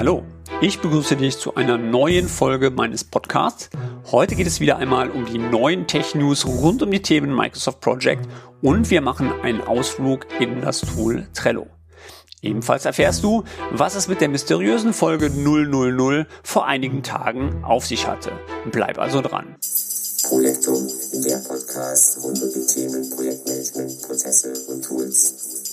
Hallo, ich begrüße dich zu einer neuen Folge meines Podcasts. Heute geht es wieder einmal um die neuen Tech-News rund um die Themen Microsoft Project und wir machen einen Ausflug in das Tool Trello. Ebenfalls erfährst du, was es mit der mysteriösen Folge 000 vor einigen Tagen auf sich hatte. Bleib also dran. Projektum, der Podcast rund um die Themen Projektmanagement, Prozesse und Tools.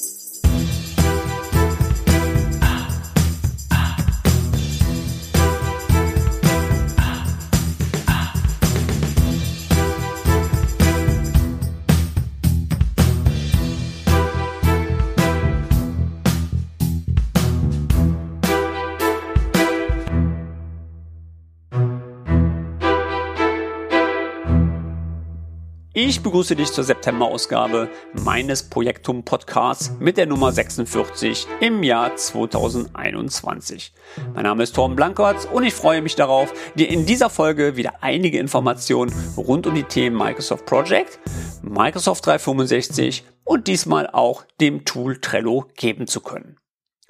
Ich begrüße dich zur September-Ausgabe meines Projektum Podcasts mit der Nummer 46 im Jahr 2021. Mein Name ist Torben Blankert und ich freue mich darauf, dir in dieser Folge wieder einige Informationen rund um die Themen Microsoft Project, Microsoft 365 und diesmal auch dem Tool Trello geben zu können.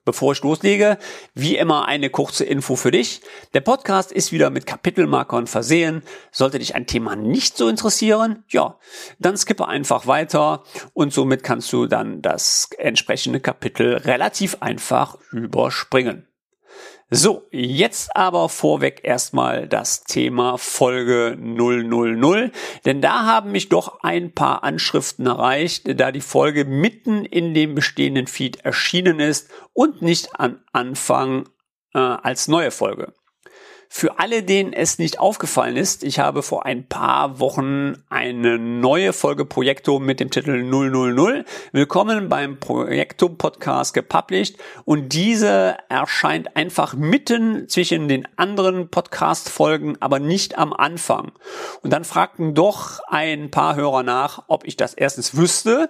Bevor ich loslege, wie immer eine kurze Info für dich. Der Podcast ist wieder mit Kapitelmarkern versehen. Sollte dich ein Thema nicht so interessieren, ja, dann skippe einfach weiter und somit kannst du dann das entsprechende Kapitel relativ einfach überspringen. So, jetzt aber vorweg erstmal das Thema Folge 000, denn da haben mich doch ein paar Anschriften erreicht, da die Folge mitten in dem bestehenden Feed erschienen ist und nicht am Anfang äh, als neue Folge. Für alle, denen es nicht aufgefallen ist, ich habe vor ein paar Wochen eine neue Folge Projektum mit dem Titel 000 Willkommen beim Projektum Podcast gepublished und diese erscheint einfach mitten zwischen den anderen Podcast Folgen, aber nicht am Anfang. Und dann fragten doch ein paar Hörer nach, ob ich das erstens wüsste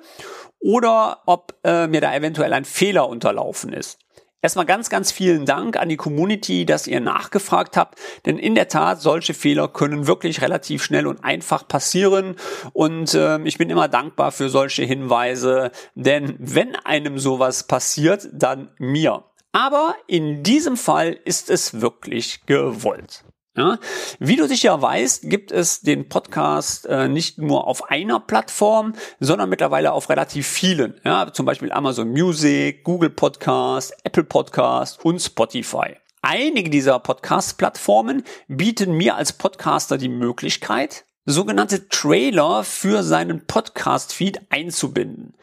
oder ob äh, mir da eventuell ein Fehler unterlaufen ist. Erstmal ganz, ganz vielen Dank an die Community, dass ihr nachgefragt habt, denn in der Tat, solche Fehler können wirklich relativ schnell und einfach passieren und äh, ich bin immer dankbar für solche Hinweise, denn wenn einem sowas passiert, dann mir. Aber in diesem Fall ist es wirklich gewollt. Ja, wie du sicher weißt, gibt es den Podcast äh, nicht nur auf einer Plattform, sondern mittlerweile auf relativ vielen. Ja, zum Beispiel Amazon Music, Google Podcast, Apple Podcast und Spotify. Einige dieser Podcast-Plattformen bieten mir als Podcaster die Möglichkeit, sogenannte Trailer für seinen Podcast-Feed einzubinden.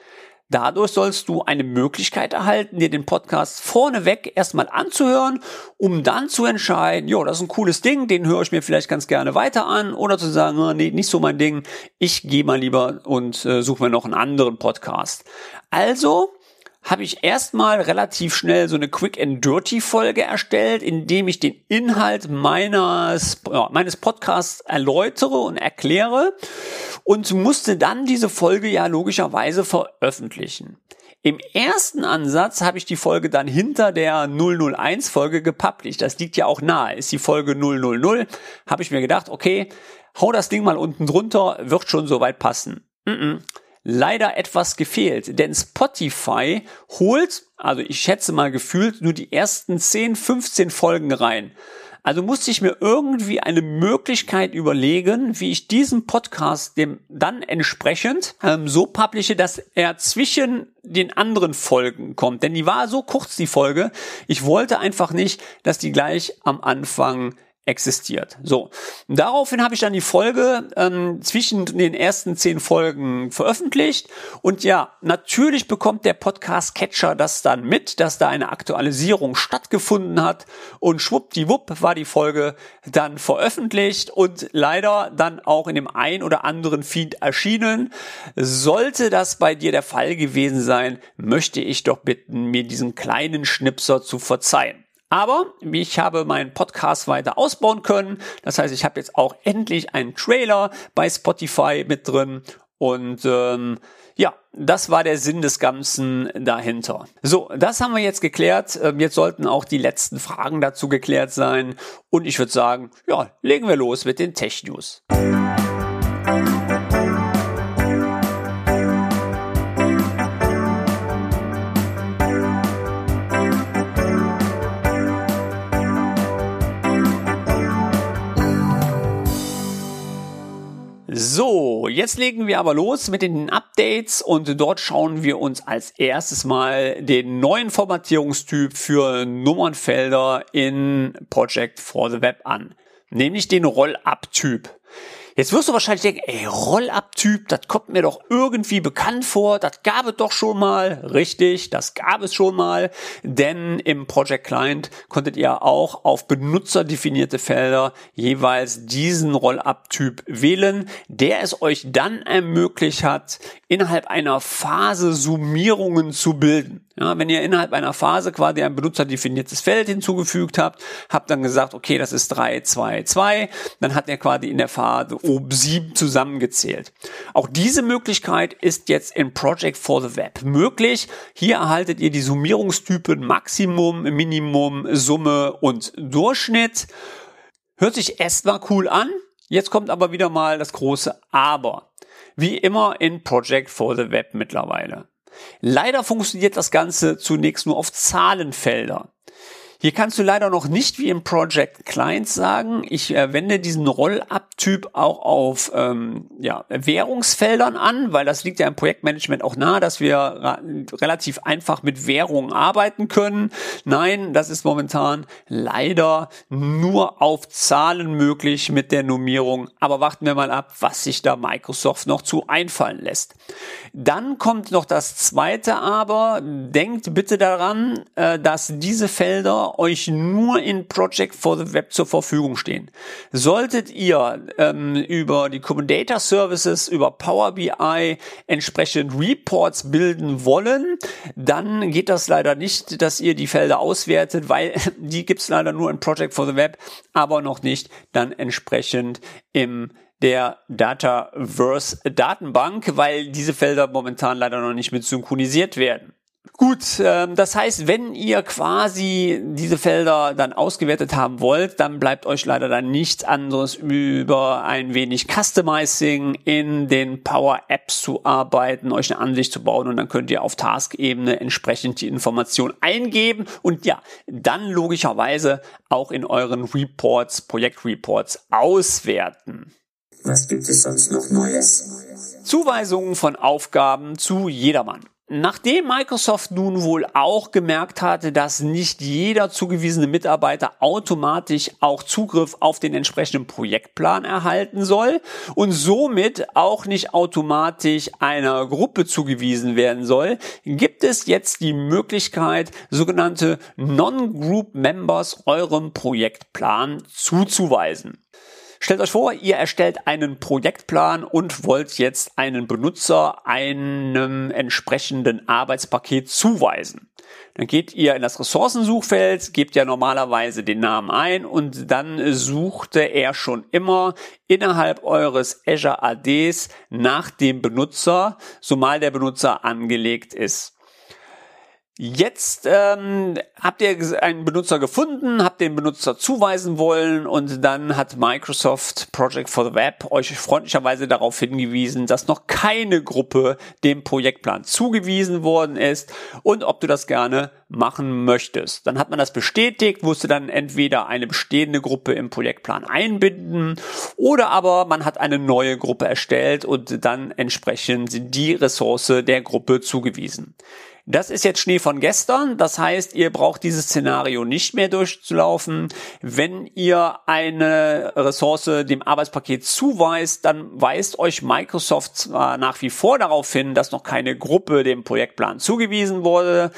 Dadurch sollst du eine Möglichkeit erhalten, dir den Podcast vorneweg erstmal anzuhören, um dann zu entscheiden, jo, das ist ein cooles Ding, den höre ich mir vielleicht ganz gerne weiter an oder zu sagen, oh, nee, nicht so mein Ding, ich gehe mal lieber und äh, suche mir noch einen anderen Podcast. Also habe ich erstmal relativ schnell so eine Quick and Dirty Folge erstellt, indem ich den Inhalt meines, ja, meines Podcasts erläutere und erkläre und musste dann diese Folge ja logischerweise veröffentlichen. Im ersten Ansatz habe ich die Folge dann hinter der 001 Folge gepublished. Das liegt ja auch nahe. Ist die Folge 000, habe ich mir gedacht, okay, hau das Ding mal unten drunter, wird schon soweit passen. Mm -mm leider etwas gefehlt, denn Spotify holt, also ich schätze mal gefühlt, nur die ersten 10, 15 Folgen rein. Also musste ich mir irgendwie eine Möglichkeit überlegen, wie ich diesen Podcast dem dann entsprechend ähm, so publische, dass er zwischen den anderen Folgen kommt. Denn die war so kurz, die Folge. Ich wollte einfach nicht, dass die gleich am Anfang existiert. So, daraufhin habe ich dann die Folge ähm, zwischen den ersten zehn Folgen veröffentlicht und ja, natürlich bekommt der Podcast Catcher das dann mit, dass da eine Aktualisierung stattgefunden hat und schwuppdiwupp war die Folge dann veröffentlicht und leider dann auch in dem ein oder anderen Feed erschienen. Sollte das bei dir der Fall gewesen sein, möchte ich doch bitten, mir diesen kleinen Schnipser zu verzeihen. Aber ich habe meinen Podcast weiter ausbauen können. Das heißt, ich habe jetzt auch endlich einen Trailer bei Spotify mit drin. Und ähm, ja, das war der Sinn des Ganzen dahinter. So, das haben wir jetzt geklärt. Ähm, jetzt sollten auch die letzten Fragen dazu geklärt sein. Und ich würde sagen, ja, legen wir los mit den Tech News. So, jetzt legen wir aber los mit den Updates und dort schauen wir uns als erstes mal den neuen Formatierungstyp für Nummernfelder in Project for the Web an, nämlich den Roll-Up-Typ. Jetzt wirst du wahrscheinlich denken, ey, Roll-Up-Typ, das kommt mir doch irgendwie bekannt vor, das gab es doch schon mal. Richtig, das gab es schon mal, denn im Project Client konntet ihr auch auf benutzerdefinierte Felder jeweils diesen Roll-Up-Typ wählen, der es euch dann ermöglicht hat, innerhalb einer Phase Summierungen zu bilden. Ja, wenn ihr innerhalb einer Phase quasi ein benutzerdefiniertes Feld hinzugefügt habt, habt dann gesagt, okay, das ist 3, 2, 2, dann hat er quasi in der Phase oben 7 zusammengezählt. Auch diese Möglichkeit ist jetzt in Project for the Web möglich. Hier erhaltet ihr die Summierungstypen Maximum, Minimum, Summe und Durchschnitt. Hört sich erstmal cool an. Jetzt kommt aber wieder mal das große Aber. Wie immer in Project for the Web mittlerweile. Leider funktioniert das Ganze zunächst nur auf Zahlenfelder. Hier kannst du leider noch nicht wie im Project Client sagen, ich äh, wende diesen Roll-Up-Typ auch auf ähm, ja, Währungsfeldern an, weil das liegt ja im Projektmanagement auch nahe, dass wir relativ einfach mit Währungen arbeiten können. Nein, das ist momentan leider nur auf Zahlen möglich mit der Nummierung. Aber warten wir mal ab, was sich da Microsoft noch zu einfallen lässt. Dann kommt noch das zweite Aber. Denkt bitte daran, äh, dass diese Felder euch nur in Project for the Web zur Verfügung stehen. Solltet ihr ähm, über die Common Data Services, über Power BI entsprechend Reports bilden wollen, dann geht das leider nicht, dass ihr die Felder auswertet, weil die gibt's leider nur in Project for the Web, aber noch nicht dann entsprechend im der Dataverse Datenbank, weil diese Felder momentan leider noch nicht mit synchronisiert werden. Gut, ähm, das heißt, wenn ihr quasi diese Felder dann ausgewertet haben wollt, dann bleibt euch leider dann nichts anderes über ein wenig Customizing in den Power Apps zu arbeiten, euch eine Ansicht zu bauen und dann könnt ihr auf Task-Ebene entsprechend die Information eingeben und ja, dann logischerweise auch in euren Reports, Projektreports auswerten. Was gibt es sonst noch Neues? Zuweisungen von Aufgaben zu jedermann. Nachdem Microsoft nun wohl auch gemerkt hatte, dass nicht jeder zugewiesene Mitarbeiter automatisch auch Zugriff auf den entsprechenden Projektplan erhalten soll und somit auch nicht automatisch einer Gruppe zugewiesen werden soll, gibt es jetzt die Möglichkeit, sogenannte Non-Group Members eurem Projektplan zuzuweisen. Stellt euch vor, ihr erstellt einen Projektplan und wollt jetzt einen Benutzer einem entsprechenden Arbeitspaket zuweisen. Dann geht ihr in das Ressourcensuchfeld, gebt ja normalerweise den Namen ein und dann suchte er schon immer innerhalb eures Azure ADs nach dem Benutzer, zumal der Benutzer angelegt ist. Jetzt ähm, habt ihr einen Benutzer gefunden, habt den Benutzer zuweisen wollen und dann hat Microsoft Project for the Web euch freundlicherweise darauf hingewiesen, dass noch keine Gruppe dem Projektplan zugewiesen worden ist und ob du das gerne machen möchtest. Dann hat man das bestätigt, musste dann entweder eine bestehende Gruppe im Projektplan einbinden oder aber man hat eine neue Gruppe erstellt und dann entsprechend die Ressource der Gruppe zugewiesen. Das ist jetzt Schnee von gestern. Das heißt, ihr braucht dieses Szenario nicht mehr durchzulaufen. Wenn ihr eine Ressource dem Arbeitspaket zuweist, dann weist euch Microsoft zwar nach wie vor darauf hin, dass noch keine Gruppe dem Projektplan zugewiesen wurde,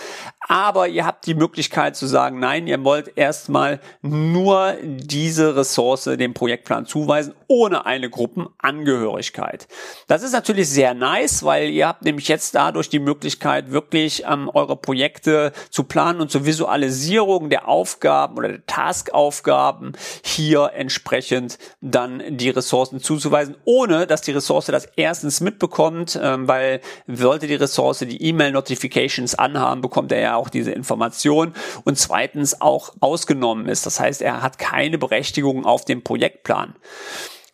aber ihr habt die Möglichkeit zu sagen, nein, ihr wollt erstmal nur diese Ressource dem Projektplan zuweisen, ohne eine Gruppenangehörigkeit. Das ist natürlich sehr nice, weil ihr habt nämlich jetzt dadurch die Möglichkeit, wirklich ähm, eure Projekte zu planen und zur Visualisierung der Aufgaben oder der Taskaufgaben hier entsprechend dann die Ressourcen zuzuweisen, ohne dass die Ressource das erstens mitbekommt, ähm, weil sollte die Ressource die E-Mail-Notifications anhaben, bekommt er ja auch diese Information und zweitens auch ausgenommen ist. Das heißt, er hat keine Berechtigung auf dem Projektplan.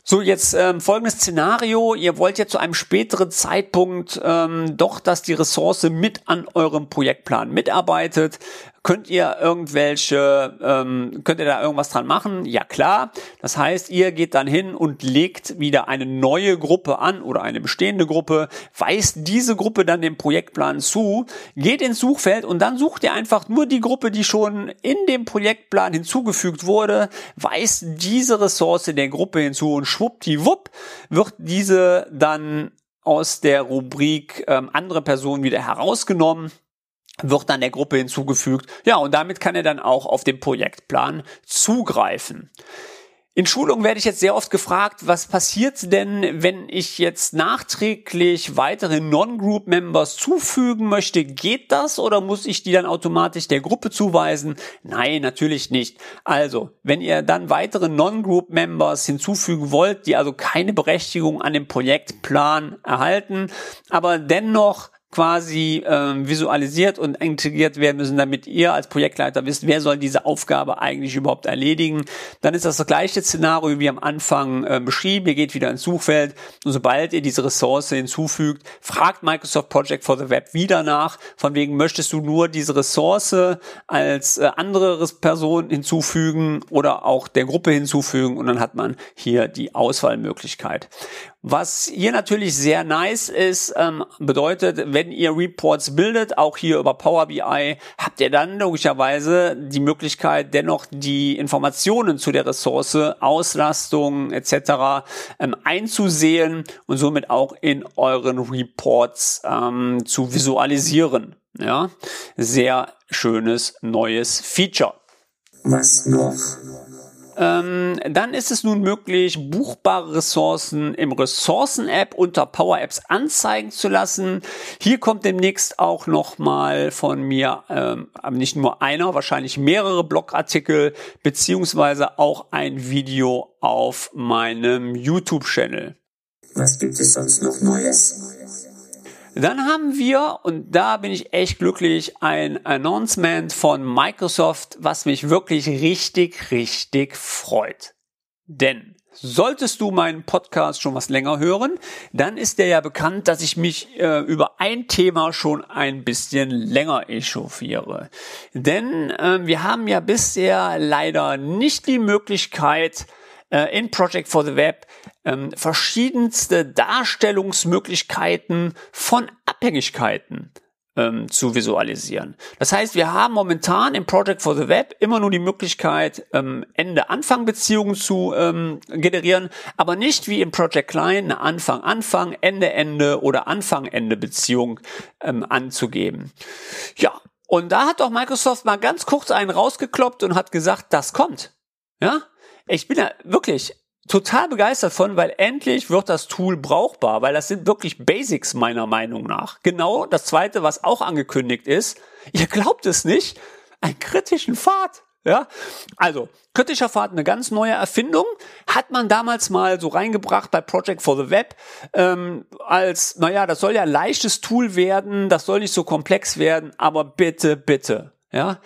So, jetzt ähm, folgendes Szenario. Ihr wollt ja zu einem späteren Zeitpunkt ähm, doch, dass die Ressource mit an eurem Projektplan mitarbeitet. Könnt ihr irgendwelche, ähm, könnt ihr da irgendwas dran machen? Ja klar. Das heißt, ihr geht dann hin und legt wieder eine neue Gruppe an oder eine bestehende Gruppe, weist diese Gruppe dann dem Projektplan zu, geht ins Suchfeld und dann sucht ihr einfach nur die Gruppe, die schon in dem Projektplan hinzugefügt wurde, weist diese Ressource der Gruppe hinzu und schwuppdiwupp wird diese dann aus der Rubrik ähm, andere Personen wieder herausgenommen wird dann der Gruppe hinzugefügt. Ja, und damit kann er dann auch auf den Projektplan zugreifen. In Schulungen werde ich jetzt sehr oft gefragt, was passiert denn, wenn ich jetzt nachträglich weitere Non-Group-Members zufügen möchte? Geht das oder muss ich die dann automatisch der Gruppe zuweisen? Nein, natürlich nicht. Also, wenn ihr dann weitere Non-Group-Members hinzufügen wollt, die also keine Berechtigung an dem Projektplan erhalten, aber dennoch quasi ähm, visualisiert und integriert werden müssen, damit ihr als Projektleiter wisst, wer soll diese Aufgabe eigentlich überhaupt erledigen. Dann ist das das gleiche Szenario wie am Anfang äh, beschrieben. Ihr geht wieder ins Suchfeld und sobald ihr diese Ressource hinzufügt, fragt Microsoft Project for the Web wieder nach, von wegen möchtest du nur diese Ressource als äh, andere Person hinzufügen oder auch der Gruppe hinzufügen und dann hat man hier die Auswahlmöglichkeit. Was hier natürlich sehr nice ist, ähm, bedeutet, wenn ihr Reports bildet, auch hier über Power BI, habt ihr dann logischerweise die Möglichkeit, dennoch die Informationen zu der Ressource, Auslastung etc. Ähm, einzusehen und somit auch in euren Reports ähm, zu visualisieren. Ja, sehr schönes neues Feature. Was noch? Ähm, dann ist es nun möglich, buchbare Ressourcen im Ressourcen-App unter Power Apps anzeigen zu lassen. Hier kommt demnächst auch nochmal von mir ähm, nicht nur einer, wahrscheinlich mehrere Blogartikel beziehungsweise auch ein Video auf meinem YouTube-Channel. Was gibt es sonst noch Neues? Dann haben wir, und da bin ich echt glücklich, ein Announcement von Microsoft, was mich wirklich richtig, richtig freut. Denn solltest du meinen Podcast schon was länger hören, dann ist der ja bekannt, dass ich mich äh, über ein Thema schon ein bisschen länger echauffiere. Denn äh, wir haben ja bisher leider nicht die Möglichkeit, äh, in Project for the Web ähm, verschiedenste Darstellungsmöglichkeiten von Abhängigkeiten ähm, zu visualisieren. Das heißt, wir haben momentan im Project for the Web immer nur die Möglichkeit, ähm, Ende-Anfang-Beziehungen zu ähm, generieren, aber nicht wie im Project Client eine Anfang-Anfang, Ende-Ende oder Anfang-Ende-Beziehung ähm, anzugeben. Ja, und da hat doch Microsoft mal ganz kurz einen rausgekloppt und hat gesagt, das kommt. Ja, ich bin ja wirklich total begeistert von, weil endlich wird das Tool brauchbar, weil das sind wirklich Basics meiner Meinung nach. Genau das zweite, was auch angekündigt ist, ihr glaubt es nicht, einen kritischen Pfad. Ja, also kritischer Pfad, eine ganz neue Erfindung, hat man damals mal so reingebracht bei Project for the Web ähm, als, naja, das soll ja ein leichtes Tool werden, das soll nicht so komplex werden, aber bitte, bitte, ja,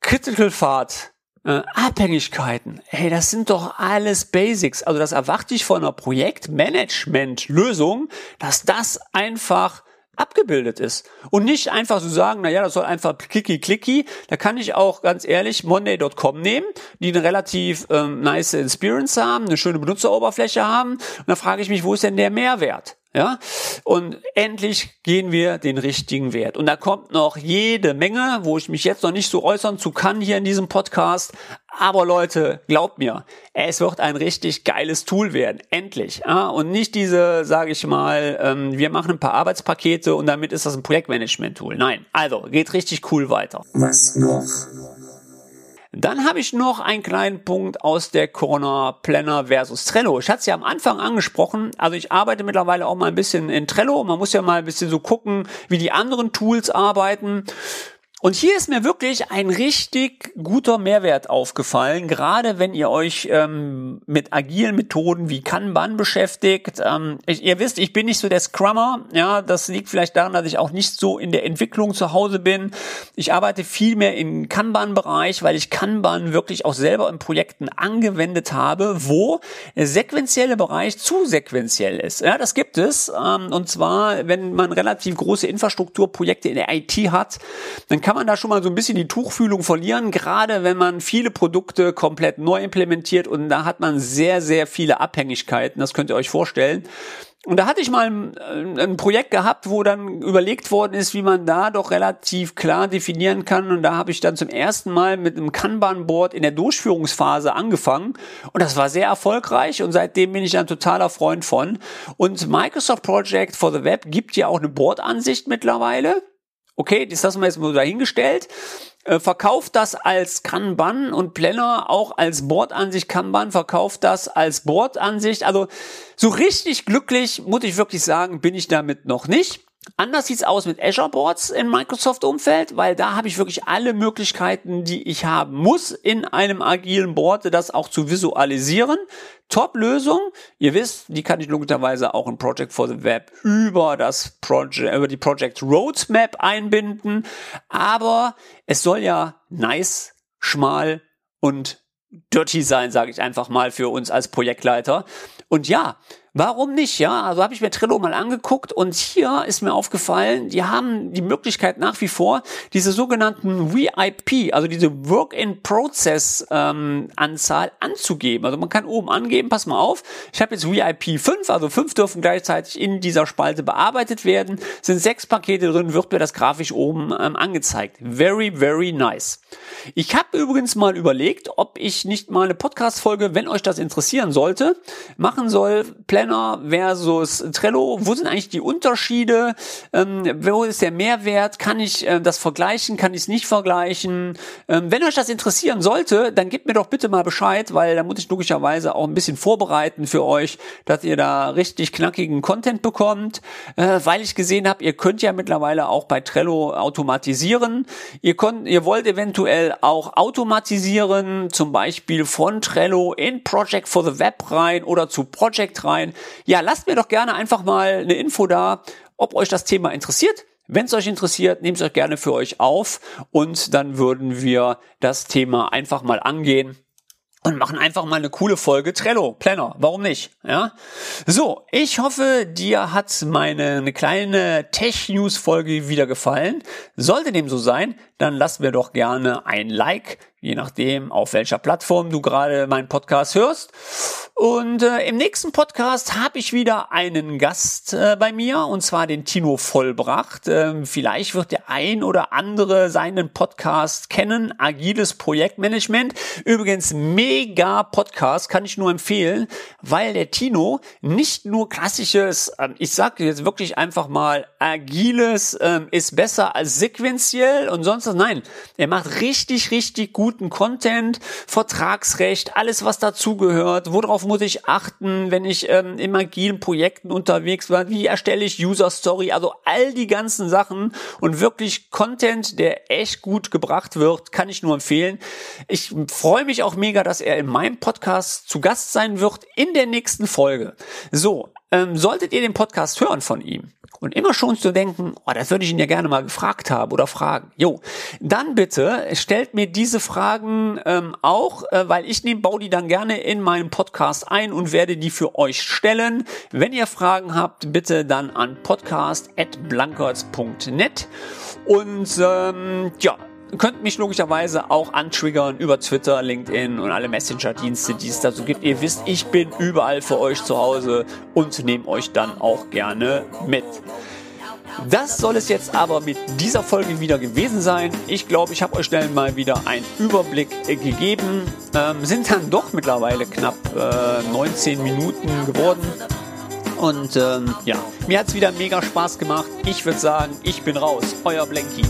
Critical Pfad äh, Abhängigkeiten, hey, das sind doch alles Basics. Also das erwarte ich von einer Projektmanagement-Lösung, dass das einfach abgebildet ist. Und nicht einfach so sagen, na ja, das soll einfach klicky klicky. Da kann ich auch ganz ehrlich Monday.com nehmen, die eine relativ ähm, nice Experience haben, eine schöne Benutzeroberfläche haben. Und da frage ich mich, wo ist denn der Mehrwert? Ja, und endlich gehen wir den richtigen Wert. Und da kommt noch jede Menge, wo ich mich jetzt noch nicht so äußern zu kann hier in diesem Podcast. Aber Leute, glaubt mir, es wird ein richtig geiles Tool werden. Endlich. Ja? Und nicht diese, sage ich mal, ähm, wir machen ein paar Arbeitspakete und damit ist das ein Projektmanagement-Tool. Nein, also geht richtig cool weiter. Was noch? Dann habe ich noch einen kleinen Punkt aus der Corona Planner versus Trello. Ich hatte es ja am Anfang angesprochen. Also ich arbeite mittlerweile auch mal ein bisschen in Trello. Man muss ja mal ein bisschen so gucken, wie die anderen Tools arbeiten. Und hier ist mir wirklich ein richtig guter Mehrwert aufgefallen, gerade wenn ihr euch ähm, mit agilen Methoden wie Kanban beschäftigt. Ähm, ich, ihr wisst, ich bin nicht so der Scrummer. Ja, das liegt vielleicht daran, dass ich auch nicht so in der Entwicklung zu Hause bin. Ich arbeite viel mehr im Kanban-Bereich, weil ich Kanban wirklich auch selber in Projekten angewendet habe, wo der sequenzielle Bereich zu sequenziell ist. Ja, das gibt es. Ähm, und zwar, wenn man relativ große Infrastrukturprojekte in der IT hat, dann kann kann man da schon mal so ein bisschen die Tuchfühlung verlieren, gerade wenn man viele Produkte komplett neu implementiert und da hat man sehr, sehr viele Abhängigkeiten, das könnt ihr euch vorstellen. Und da hatte ich mal ein, ein, Projekt gehabt, wo dann überlegt worden ist, wie man da doch relativ klar definieren kann. Und da habe ich dann zum ersten Mal mit einem Kanban-Board in der Durchführungsphase angefangen. Und das war sehr erfolgreich und seitdem bin ich ein totaler Freund von. Und Microsoft Project for the Web gibt ja auch eine Board-Ansicht mittlerweile. Okay, das lassen wir jetzt mal dahingestellt. Äh, verkauft das als Kanban und Planner auch als Bordansicht Kanban, verkauft das als Bordansicht. Also so richtig glücklich, muss ich wirklich sagen, bin ich damit noch nicht. Anders sieht's aus mit Azure Boards im Microsoft-Umfeld, weil da habe ich wirklich alle Möglichkeiten, die ich haben muss, in einem agilen Board das auch zu visualisieren. Top-Lösung. Ihr wisst, die kann ich logischerweise auch in Project for the Web über das Project, über die Project Roadmap einbinden. Aber es soll ja nice, schmal und dirty sein, sage ich einfach mal für uns als Projektleiter. Und ja, Warum nicht? Ja, also habe ich mir Trello mal angeguckt und hier ist mir aufgefallen, die haben die Möglichkeit nach wie vor, diese sogenannten VIP, also diese Work-in-Process ähm, anzugeben. Also man kann oben angeben, pass mal auf, ich habe jetzt VIP 5, also 5 dürfen gleichzeitig in dieser Spalte bearbeitet werden, sind sechs Pakete drin, wird mir das grafisch oben ähm, angezeigt. Very, very nice. Ich habe übrigens mal überlegt, ob ich nicht mal eine Podcast-Folge, wenn euch das interessieren sollte, machen soll, Planner versus Trello. Wo sind eigentlich die Unterschiede? Ähm, wo ist der Mehrwert? Kann ich äh, das vergleichen? Kann ich es nicht vergleichen? Ähm, wenn euch das interessieren sollte, dann gebt mir doch bitte mal Bescheid, weil da muss ich logischerweise auch ein bisschen vorbereiten für euch, dass ihr da richtig knackigen Content bekommt, äh, weil ich gesehen habe, ihr könnt ja mittlerweile auch bei Trello automatisieren. Ihr, konnt, ihr wollt eventuell auch automatisieren, zum Beispiel von Trello in Project for the Web rein oder zu Project rein. Ja, lasst mir doch gerne einfach mal eine Info da, ob euch das Thema interessiert. Wenn es euch interessiert, nehmt es euch gerne für euch auf und dann würden wir das Thema einfach mal angehen und machen einfach mal eine coole Folge Trello, Planner, warum nicht? Ja. So, ich hoffe, dir hat meine eine kleine Tech News Folge wieder gefallen. Sollte dem so sein, dann lass mir doch gerne ein Like, je nachdem, auf welcher Plattform du gerade meinen Podcast hörst. Und äh, im nächsten Podcast habe ich wieder einen Gast äh, bei mir, und zwar den Tino Vollbracht. Ähm, vielleicht wird der ein oder andere seinen Podcast kennen. Agiles Projektmanagement. Übrigens mega Podcast, kann ich nur empfehlen, weil der Tino nicht nur klassisches, äh, ich sage jetzt wirklich einfach mal, agiles äh, ist besser als sequenziell und sonst was. Nein, er macht richtig, richtig gut guten Content, Vertragsrecht, alles was dazugehört, worauf muss ich achten, wenn ich ähm, in agilen Projekten unterwegs war, wie erstelle ich User Story, also all die ganzen Sachen und wirklich Content, der echt gut gebracht wird, kann ich nur empfehlen. Ich freue mich auch mega, dass er in meinem Podcast zu Gast sein wird in der nächsten Folge. So, ähm, solltet ihr den Podcast hören von ihm und immer schon zu denken, oh, das würde ich ihn ja gerne mal gefragt haben oder fragen. Jo, dann bitte stellt mir diese Fragen ähm, auch, äh, weil ich nehme, baue die dann gerne in meinen Podcast ein und werde die für euch stellen. Wenn ihr Fragen habt, bitte dann an podcast@blankerts.net und ähm, ja, könnt mich logischerweise auch antriggern über Twitter, LinkedIn und alle Messenger-Dienste, die es dazu gibt. Ihr wisst, ich bin überall für euch zu Hause und nehme euch dann auch gerne mit. Das soll es jetzt aber mit dieser Folge wieder gewesen sein. Ich glaube, ich habe euch schnell mal wieder einen Überblick äh, gegeben. Ähm, sind dann doch mittlerweile knapp äh, 19 Minuten geworden. Und ähm, ja, mir hat es wieder mega Spaß gemacht. Ich würde sagen, ich bin raus. Euer Blanky.